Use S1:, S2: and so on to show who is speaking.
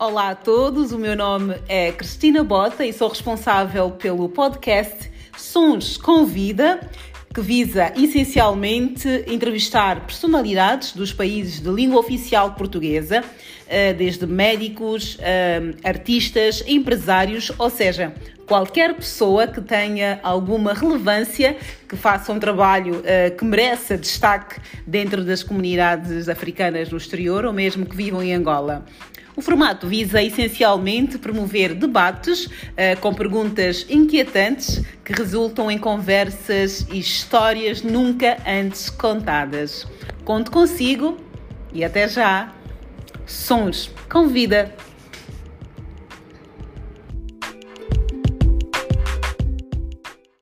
S1: Olá a todos, o meu nome é Cristina Bota e sou responsável pelo podcast Sons com Vida, que visa essencialmente entrevistar personalidades dos países de língua oficial portuguesa, eh, desde médicos, eh, artistas, empresários, ou seja, qualquer pessoa que tenha alguma relevância, que faça um trabalho uh, que mereça destaque dentro das comunidades africanas no exterior ou mesmo que vivam em Angola. O formato visa essencialmente promover debates uh, com perguntas inquietantes que resultam em conversas e histórias nunca antes contadas. Conto consigo e até já! Sons com vida!